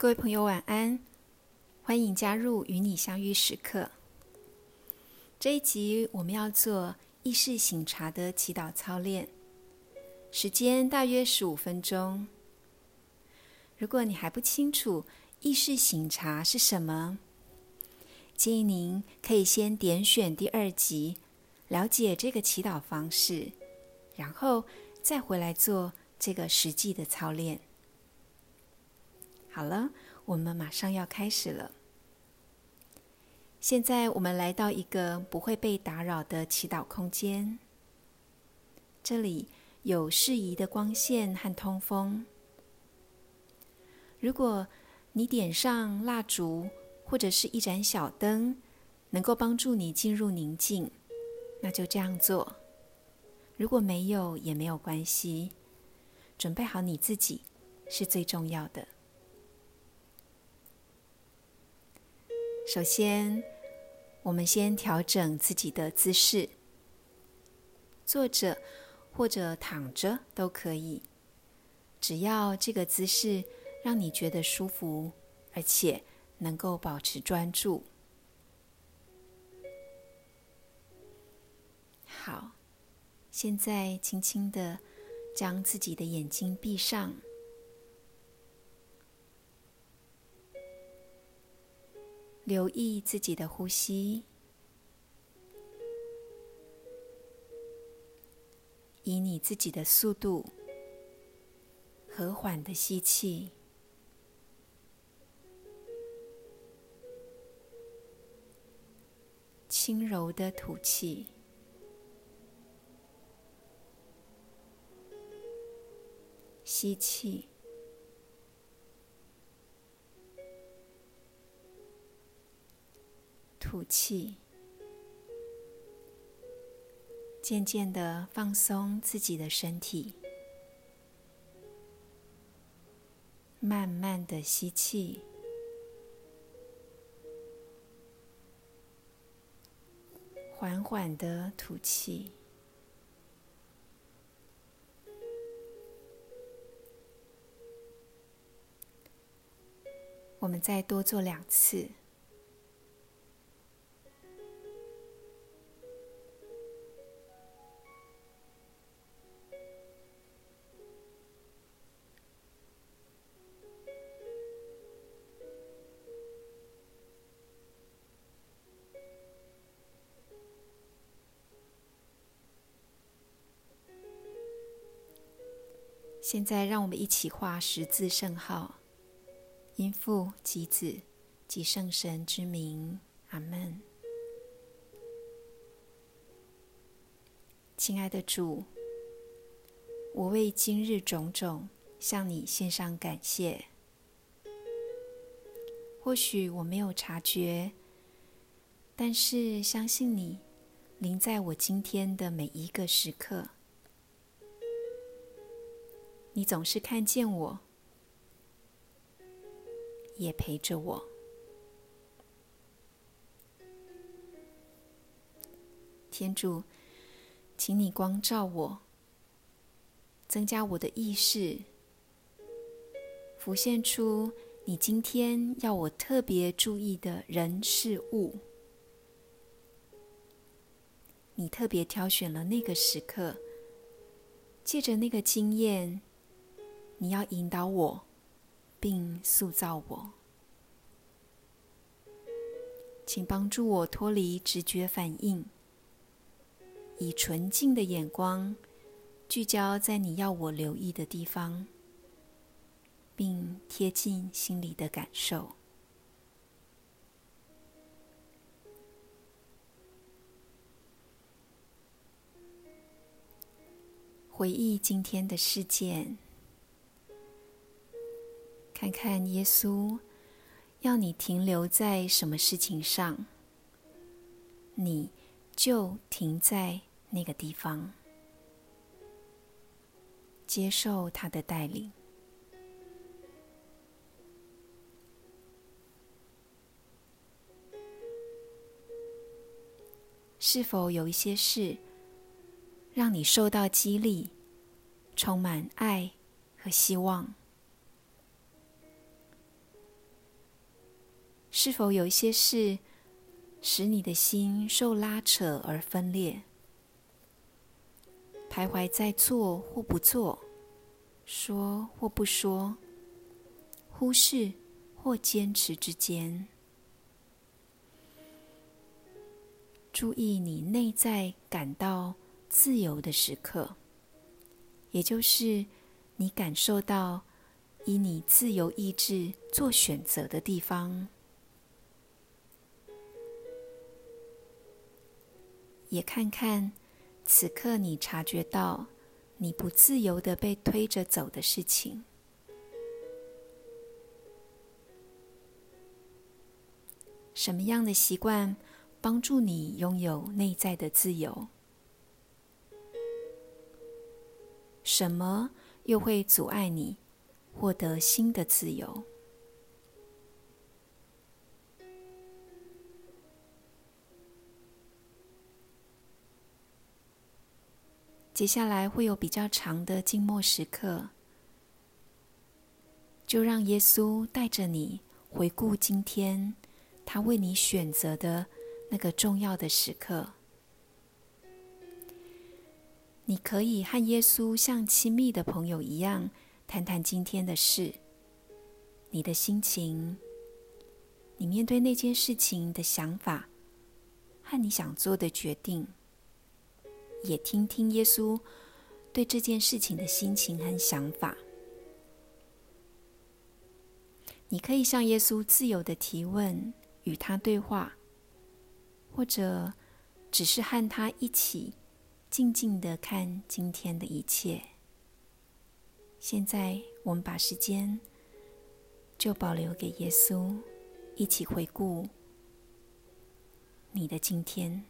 各位朋友，晚安！欢迎加入与你相遇时刻。这一集我们要做意识醒察的祈祷操练，时间大约十五分钟。如果你还不清楚意识醒察是什么，建议您可以先点选第二集，了解这个祈祷方式，然后再回来做这个实际的操练。好了，我们马上要开始了。现在我们来到一个不会被打扰的祈祷空间，这里有适宜的光线和通风。如果你点上蜡烛或者是一盏小灯，能够帮助你进入宁静，那就这样做。如果没有也没有关系，准备好你自己是最重要的。首先，我们先调整自己的姿势，坐着或者躺着都可以，只要这个姿势让你觉得舒服，而且能够保持专注。好，现在轻轻的将自己的眼睛闭上。留意自己的呼吸，以你自己的速度，和缓的吸气，轻柔的吐气，吸气。吐气，渐渐的放松自己的身体，慢慢的吸气，缓缓的吐气。我们再多做两次。现在，让我们一起画十字圣号，因父及子及圣神之名，阿门。亲爱的主，我为今日种种向你献上感谢。或许我没有察觉，但是相信你临在我今天的每一个时刻。你总是看见我，也陪着我。天主，请你光照我，增加我的意识，浮现出你今天要我特别注意的人事物。你特别挑选了那个时刻，借着那个经验。你要引导我，并塑造我，请帮助我脱离直觉反应，以纯净的眼光聚焦在你要我留意的地方，并贴近心里的感受。回忆今天的事件。看看耶稣要你停留在什么事情上，你就停在那个地方，接受他的带领。是否有一些事让你受到激励，充满爱和希望？是否有一些事使你的心受拉扯而分裂，徘徊在做或不做、说或不说、忽视或坚持之间？注意你内在感到自由的时刻，也就是你感受到以你自由意志做选择的地方。也看看此刻你察觉到你不自由的被推着走的事情，什么样的习惯？帮助你拥有内在的自由，什么又会阻碍你获得新的自由？接下来会有比较长的静默时刻，就让耶稣带着你回顾今天他为你选择的。那个重要的时刻，你可以和耶稣像亲密的朋友一样谈谈今天的事，你的心情，你面对那件事情的想法，和你想做的决定，也听听耶稣对这件事情的心情和想法。你可以向耶稣自由的提问，与他对话。或者只是和他一起静静的看今天的一切。现在我们把时间就保留给耶稣，一起回顾你的今天。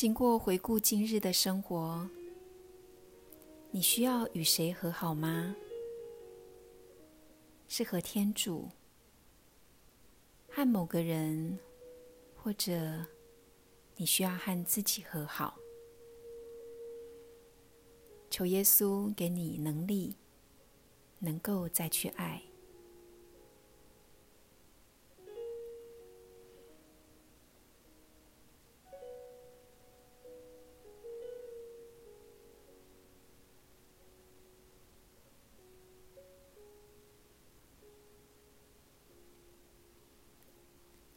经过回顾今日的生活，你需要与谁和好吗？是和天主、和某个人，或者你需要和自己和好？求耶稣给你能力，能够再去爱。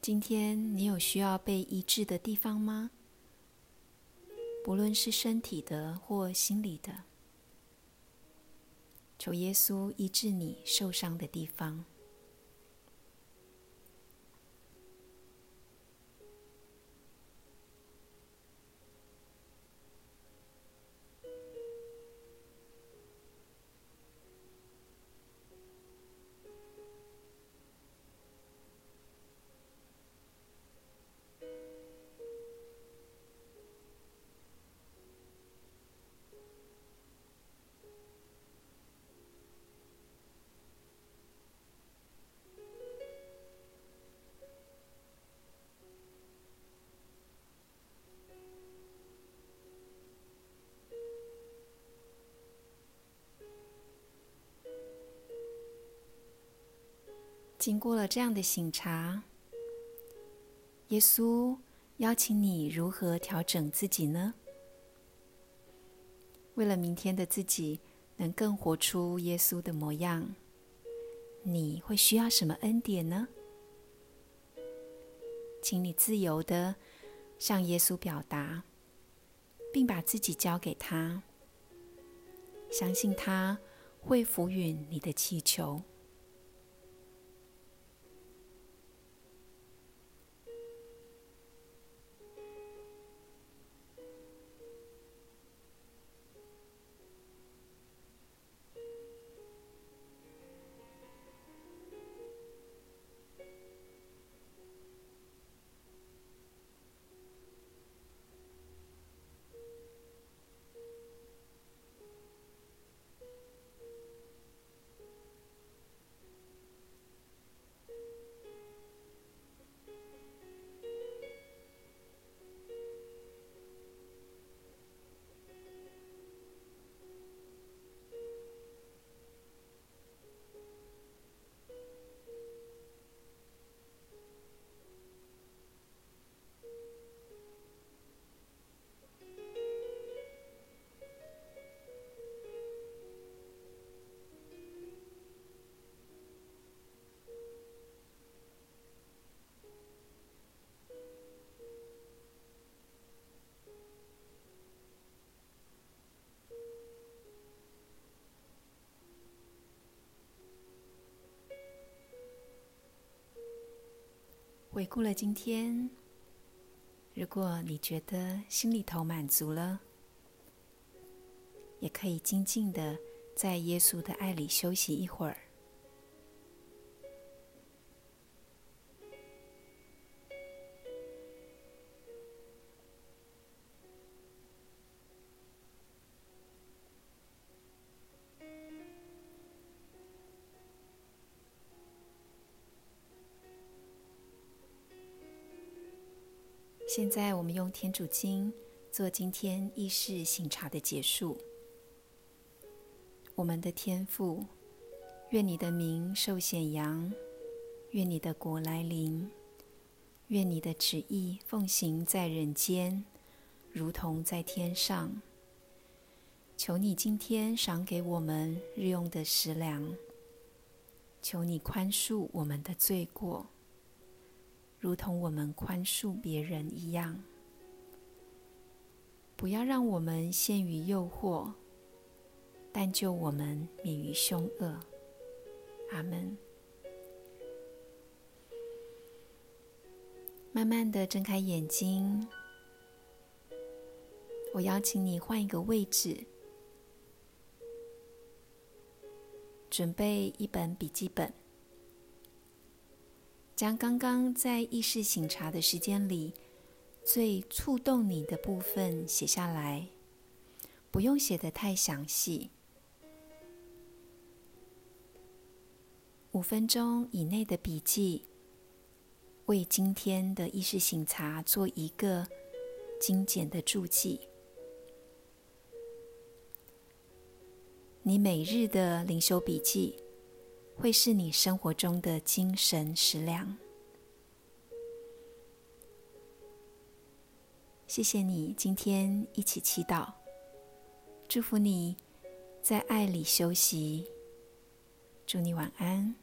今天你有需要被医治的地方吗？不论是身体的或心理的，求耶稣医治你受伤的地方。经过了这样的醒察，耶稣邀请你如何调整自己呢？为了明天的自己能更活出耶稣的模样，你会需要什么恩典呢？请你自由的向耶稣表达，并把自己交给他，相信他会抚允你的祈求。回顾了今天，如果你觉得心里头满足了，也可以静静的在耶稣的爱里休息一会儿。现在，我们用天主经做今天意识醒茶的结束。我们的天父，愿你的名受显扬，愿你的国来临，愿你的旨意奉行在人间，如同在天上。求你今天赏给我们日用的食粮，求你宽恕我们的罪过。如同我们宽恕别人一样，不要让我们陷于诱惑，但救我们免于凶恶。阿门。慢慢的睁开眼睛，我邀请你换一个位置，准备一本笔记本。将刚刚在意识醒茶的时间里最触动你的部分写下来，不用写得太详细。五分钟以内的笔记，为今天的意识醒茶做一个精简的注记。你每日的灵修笔记，会是你生活中的精神食粮。谢谢你今天一起祈祷，祝福你在爱里休息，祝你晚安。